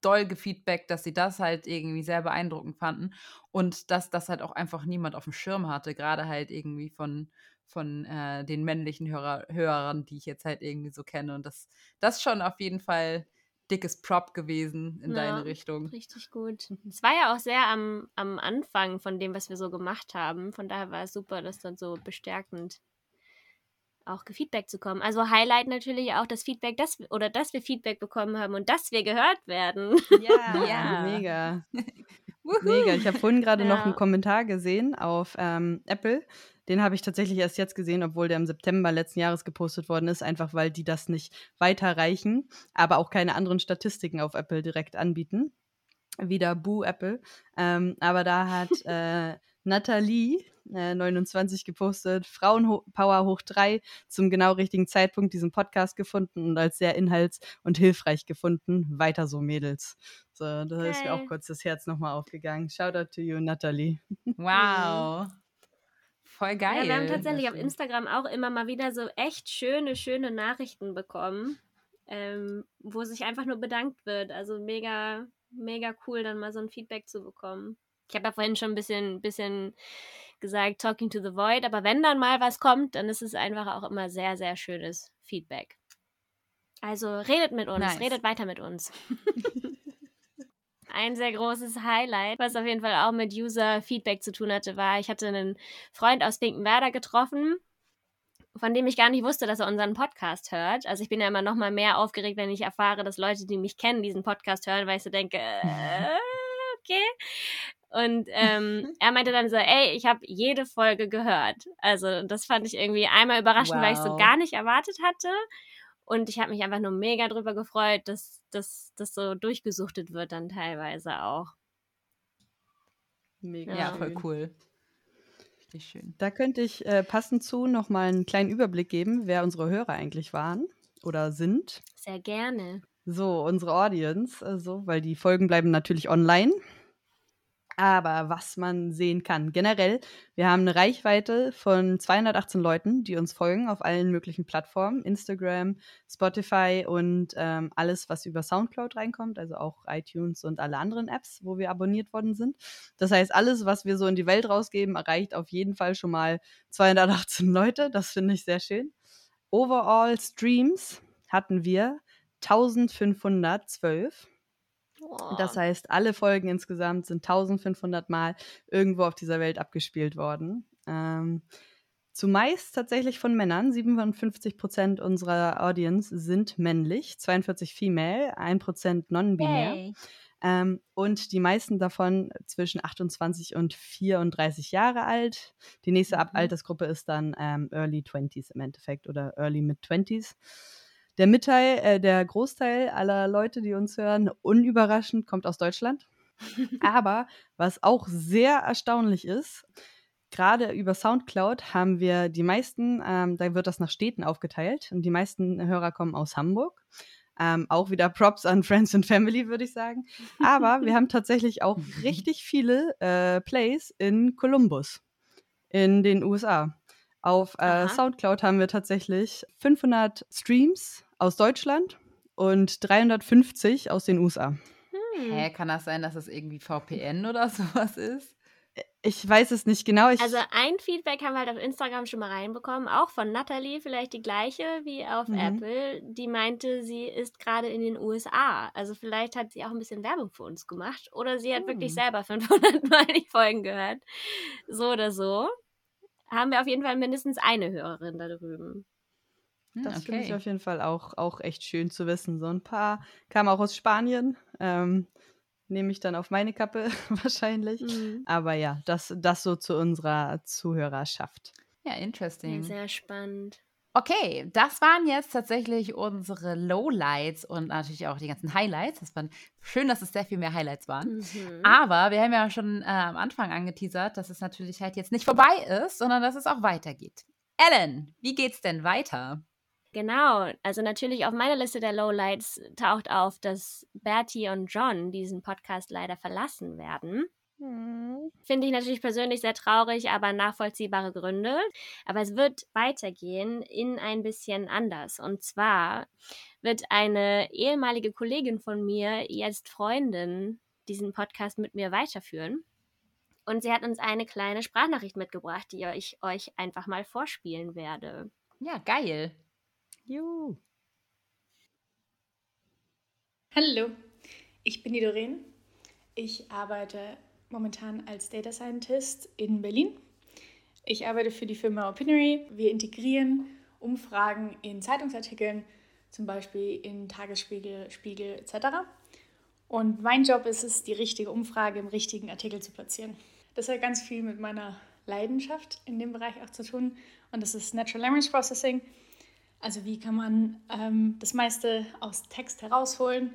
doll gefeedbackt, dass sie das halt irgendwie sehr beeindruckend fanden und dass das halt auch einfach niemand auf dem Schirm hatte, gerade halt irgendwie von, von äh, den männlichen Hörer, Hörern, die ich jetzt halt irgendwie so kenne. Und das, das ist schon auf jeden Fall dickes Prop gewesen in Ja. deine Richtung. Richtig gut. Es war ja auch sehr am, am Anfang von dem, was wir so gemacht haben. Von daher war es super, das dann so bestärkend auch gefeedback zu kommen. Also Highlight natürlich auch das Feedback, dass wir, oder dass wir Feedback bekommen haben und dass wir gehört werden. Ja, Ja. mega. Mega. Ich habe vorhin gerade noch Ja. einen Kommentar gesehen auf ähm, Apple. Den habe ich tatsächlich erst jetzt gesehen, obwohl der im September letzten Jahres gepostet worden ist, einfach weil die das nicht weiterreichen, aber auch keine anderen Statistiken auf Apple direkt anbieten. Wieder Boo Apple. Ähm, aber da hat äh, Nathalie äh, 29 gepostet, Frauenpower hoch 3 zum genau richtigen Zeitpunkt diesen Podcast gefunden und als sehr inhalts- und hilfreich gefunden. Weiter so, Mädels. So, da ist mir auch kurz das Herz nochmal aufgegangen. Shout out to you, Nathalie. Wow. Voll geil. Ja, wir haben tatsächlich auf. Instagram auch immer mal wieder so echt schöne, schöne Nachrichten bekommen, ähm, wo sich einfach nur bedankt wird. Also mega, mega cool, dann mal so ein Feedback zu bekommen. Ich habe ja vorhin schon ein bisschen, bisschen gesagt, Talking to the Void, aber wenn dann mal was kommt, dann ist es einfach auch immer sehr, sehr schönes Feedback. Also redet mit uns, Nice. redet weiter mit uns. Ein sehr großes Highlight, was auf jeden Fall auch mit User-Feedback zu tun hatte, war, ich hatte einen Freund aus Finkenwerder getroffen, von dem ich gar nicht wusste, dass er unseren Podcast hört. Also ich bin ja immer noch mal mehr aufgeregt, wenn ich erfahre, dass Leute, die mich kennen, diesen Podcast hören, weil ich so denke, äh, okay. Und ähm, er meinte dann so, ey, ich habe jede Folge gehört. Also das fand ich irgendwie einmal überraschend, weil ich so Wow. gar nicht erwartet hatte. Und ich habe mich einfach nur mega drüber gefreut, dass dass das so durchgesuchtet wird dann teilweise auch. Mega. Ja, schön. voll cool. Richtig schön. Da könnte ich äh, passend zu nochmal einen kleinen Überblick geben, wer unsere Hörer eigentlich waren oder sind. Sehr gerne. So, unsere Audience, also, weil die Folgen bleiben natürlich online. Aber was man sehen kann, generell, wir haben eine Reichweite von 218 Leuten, die uns folgen auf allen möglichen Plattformen, Instagram, Spotify und ähm, alles, was über Soundcloud reinkommt, also auch iTunes und alle anderen Apps, wo wir abonniert worden sind. Das heißt, alles, was wir so in die Welt rausgeben, erreicht auf jeden Fall schon mal 218 Leute. Das finde ich sehr schön. Overall Streams hatten wir 1512. Boah. Das heißt, alle Folgen insgesamt sind 1500 Mal irgendwo auf dieser Welt abgespielt worden. Ähm, zumeist tatsächlich von Männern. 57 Prozent unserer Audience sind männlich, 42 female, 1 Prozent non-binär. Yay. Ähm, und die meisten davon zwischen 28 und 34 Jahre alt. Die nächste Ab Mhm. Altersgruppe ist dann ähm, Early 20s im Endeffekt oder Early Mid-20s. Der Mitteil, äh, der Großteil aller Leute, die uns hören, unüberraschend, kommt aus Deutschland. Aber was auch sehr erstaunlich ist, gerade über Soundcloud haben wir die meisten, ähm, da wird das nach Städten aufgeteilt und die meisten Hörer kommen aus Hamburg. Ähm, auch wieder Props an Friends and Family, würde ich sagen. Aber wir haben tatsächlich auch richtig viele äh, Plays in Columbus in den USA. Auf äh. Soundcloud haben wir tatsächlich 500 Streams aus Deutschland und 350 aus den USA. Hm. Hä, kann das sein, dass es irgendwie VPN oder sowas ist? Ich weiß es nicht genau. Ich, Also ein Feedback haben wir halt auf Instagram schon mal reinbekommen, auch von Natalie, vielleicht die gleiche wie auf Mhm. Apple. Die meinte, sie ist gerade in den USA. Also vielleicht hat sie auch ein bisschen Werbung für uns gemacht. Oder sie hat wirklich Hm. selber 500 Mal die Folgen gehört. So oder so. Haben wir auf jeden Fall mindestens eine Hörerin da drüben. Hm, das finde ich okay. auf jeden Fall auch, auch echt schön zu wissen. So ein paar kamen auch aus Spanien. Ähm, Nehme ich dann auf meine Kappe wahrscheinlich. Mhm. Aber ja, das, das so zu unserer Zuhörerschaft. Ja, Ja, interesting. sehr spannend. Okay, das waren jetzt tatsächlich unsere Lowlights und natürlich auch die ganzen Highlights. Das waren schön, dass es sehr viel mehr Highlights waren. Mhm. Aber wir haben ja schon äh, am Anfang angeteasert, dass es natürlich halt jetzt nicht vorbei ist, sondern dass es auch weitergeht. Ellen, wie geht's denn weiter? Genau, also natürlich auf meiner Liste der Lowlights taucht auf, dass Bertie und John diesen Podcast leider verlassen werden. Finde ich natürlich persönlich sehr traurig, aber nachvollziehbare Gründe. Aber es wird weitergehen in ein bisschen anders. Und zwar wird eine ehemalige Kollegin von mir, jetzt Freundin, diesen Podcast mit mir weiterführen. Und sie hat uns eine kleine Sprachnachricht mitgebracht, die ich euch einfach mal vorspielen werde. Ja, geil. Juhu. Hallo, ich bin die Doreen. Ich arbeite momentan als Data Scientist in Berlin. Ich arbeite für die Firma Opinory. Wir integrieren Umfragen in Zeitungsartikeln, zum Beispiel in Tagesspiegel, Spiegel etc. Und mein Job ist es, die richtige Umfrage im richtigen Artikel zu platzieren. Das hat ganz viel mit meiner Leidenschaft in dem Bereich auch zu tun. Und das ist Natural Language Processing. Also wie kann man ähm, das meiste aus Text herausholen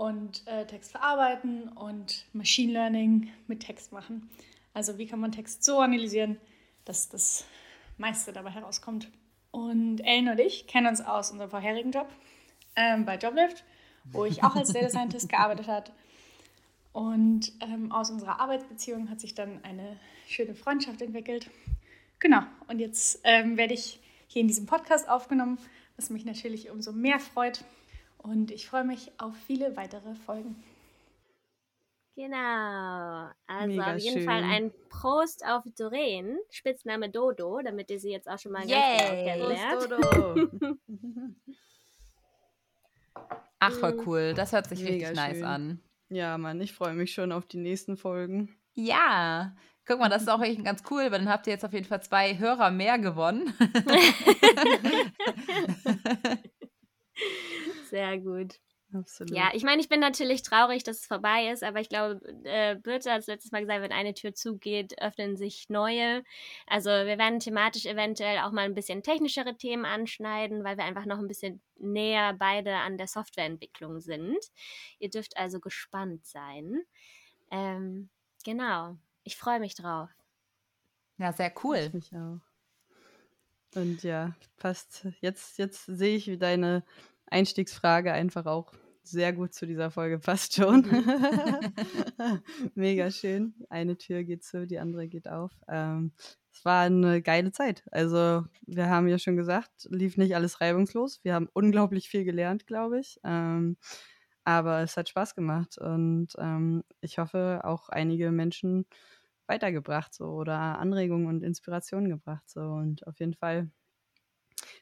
und äh, Text verarbeiten und Machine Learning mit Text machen. Also wie kann man Text so analysieren, dass das meiste dabei herauskommt. Und Ellen und ich kennen uns aus unserem vorherigen Job ähm, bei Joblift, wo ich auch als Data Scientist gearbeitet habe. Und ähm, aus unserer Arbeitsbeziehung hat sich dann eine schöne Freundschaft entwickelt. Genau, und jetzt ähm, werde ich hier in diesem Podcast aufgenommen, was mich natürlich umso mehr freut. Und ich freue mich auf viele weitere Folgen. Genau. Also Mega auf jeden schön. Fall ein Prost auf Doreen, Spitzname Dodo, damit ihr sie jetzt auch schon mal ganz Yay. genau kennenlernt. Dodo. Ach, voll Mhm. cool. Das hört sich Mega richtig nice schön. an. ja, Mann, ich freue mich schon auf die nächsten Folgen. Ja. Guck mal, das ist auch echt ganz cool, weil dann habt ihr jetzt auf jeden Fall zwei Hörer mehr gewonnen. Sehr gut. Absolut. Ja, ich meine, ich bin natürlich traurig, dass es vorbei ist, aber ich glaube, äh, Birte hat es letztes Mal gesagt, wenn eine Tür zugeht, öffnen sich neue. Also wir werden thematisch eventuell auch mal ein bisschen technischere Themen anschneiden, weil wir einfach noch ein bisschen näher beide an der Softwareentwicklung sind. Ihr dürft also gespannt sein. Ähm, genau. Ich freue mich drauf. Ja, sehr cool. Ich mich auch. Und ja, passt. Jetzt, jetzt sehe ich, wie deine Einstiegsfrage einfach auch sehr gut zu dieser Folge passt schon. Mega schön. Eine Tür geht zu, die andere geht auf. Ähm, es war eine geile Zeit. Also, wir haben ja schon gesagt, lief nicht alles reibungslos. Wir haben unglaublich viel gelernt, glaube ich. Ähm, aber es hat Spaß gemacht und ähm, ich hoffe auch einige Menschen weitergebracht so oder Anregungen und Inspirationen gebracht so und auf jeden Fall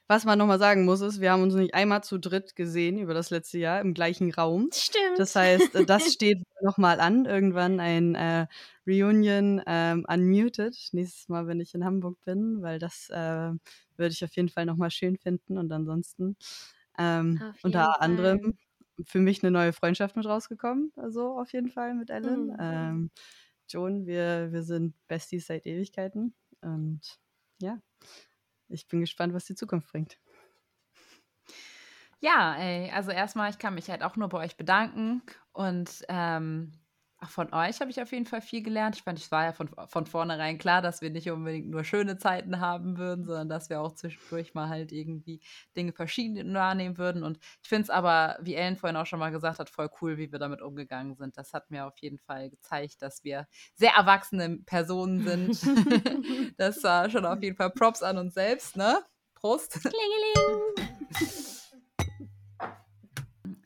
was man nochmal sagen muss, ist, wir haben uns nicht einmal zu dritt gesehen über das letzte Jahr im gleichen Raum. Stimmt. Das heißt, äh, das steht nochmal an. Irgendwann ein äh, Reunion ähm, unmuted. Nächstes Mal, wenn ich in Hamburg bin, weil das äh, würde ich auf jeden Fall nochmal schön finden. Und ansonsten ähm, unter Fall. anderem für mich eine neue Freundschaft mit rausgekommen. Also auf jeden Fall mit Ellen. Mhm. Ähm, Joan, wir, wir sind Besties seit Ewigkeiten. Und ja, ich bin gespannt, was die Zukunft bringt. Ja, ey, also erstmal, ich kann mich halt auch nur bei euch bedanken und ähm, auch von euch habe ich auf jeden Fall viel gelernt. Ich fand, es war ja von, von vornherein klar, dass wir nicht unbedingt nur schöne Zeiten haben würden, sondern dass wir auch zwischendurch mal halt irgendwie Dinge verschieden wahrnehmen würden. Und ich finde es aber, wie Ellen vorhin auch schon mal gesagt hat, voll cool, wie wir damit umgegangen sind. Das hat mir auf jeden Fall gezeigt, dass wir sehr erwachsene Personen sind. das war schon auf jeden Fall Props an uns selbst, ne? Prost. Klingeling.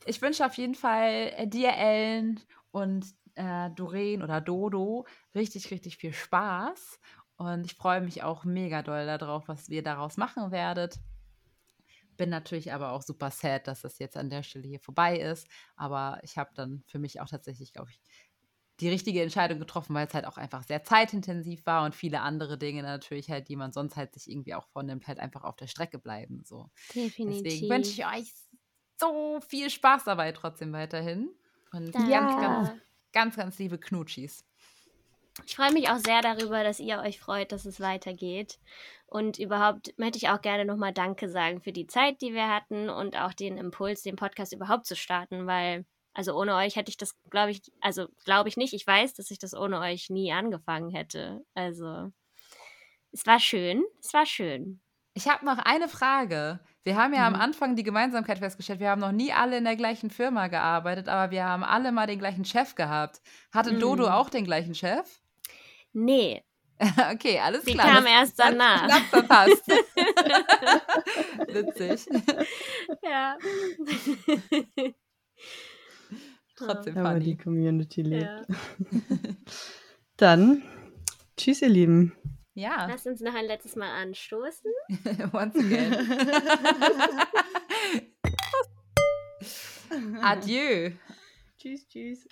Ich wünsche auf jeden Fall äh, dir, Ellen und äh, Doreen oder Dodo richtig, richtig viel Spaß. Und ich freue mich auch mega doll darauf, was ihr daraus machen werdet. Bin natürlich aber auch super sad, dass das jetzt an der Stelle hier vorbei ist. Aber ich habe dann für mich auch tatsächlich, glaube ich, die richtige Entscheidung getroffen, weil es halt auch einfach sehr zeitintensiv war und viele andere Dinge natürlich halt, die man sonst halt sich irgendwie auch vornimmt, halt einfach auf der Strecke bleiben. So. Definitiv. Deswegen wünsche ich euch so viel Spaß dabei trotzdem weiterhin. Und Ja. ganz, ganz, ganz liebe Knutschis. Ich freue mich auch sehr darüber, dass ihr euch freut, dass es weitergeht. Und überhaupt möchte ich auch gerne nochmal Danke sagen für die Zeit, die wir hatten und auch den Impuls, den Podcast überhaupt zu starten, weil, also ohne euch hätte ich das, glaube ich, also glaube ich nicht. Ich weiß, dass ich das ohne euch nie angefangen hätte. Also, es war schön. Es war schön. Ich habe noch eine Frage. Wir haben ja Mhm. am Anfang die Gemeinsamkeit festgestellt, wir haben noch nie alle in der gleichen Firma gearbeitet, aber wir haben alle mal den gleichen Chef gehabt. Hatte Mhm. Dodo auch den gleichen Chef? Nee, okay, alles die klar. kam das erst danach. knapp verpasst. Witzig. ja. Trotzdem Aber die funny. Community lebt. ja. Dann, tschüss, ihr Lieben. Ja, Lass uns noch ein letztes Mal anstoßen. once again. Adieu. tschüss, tschüss.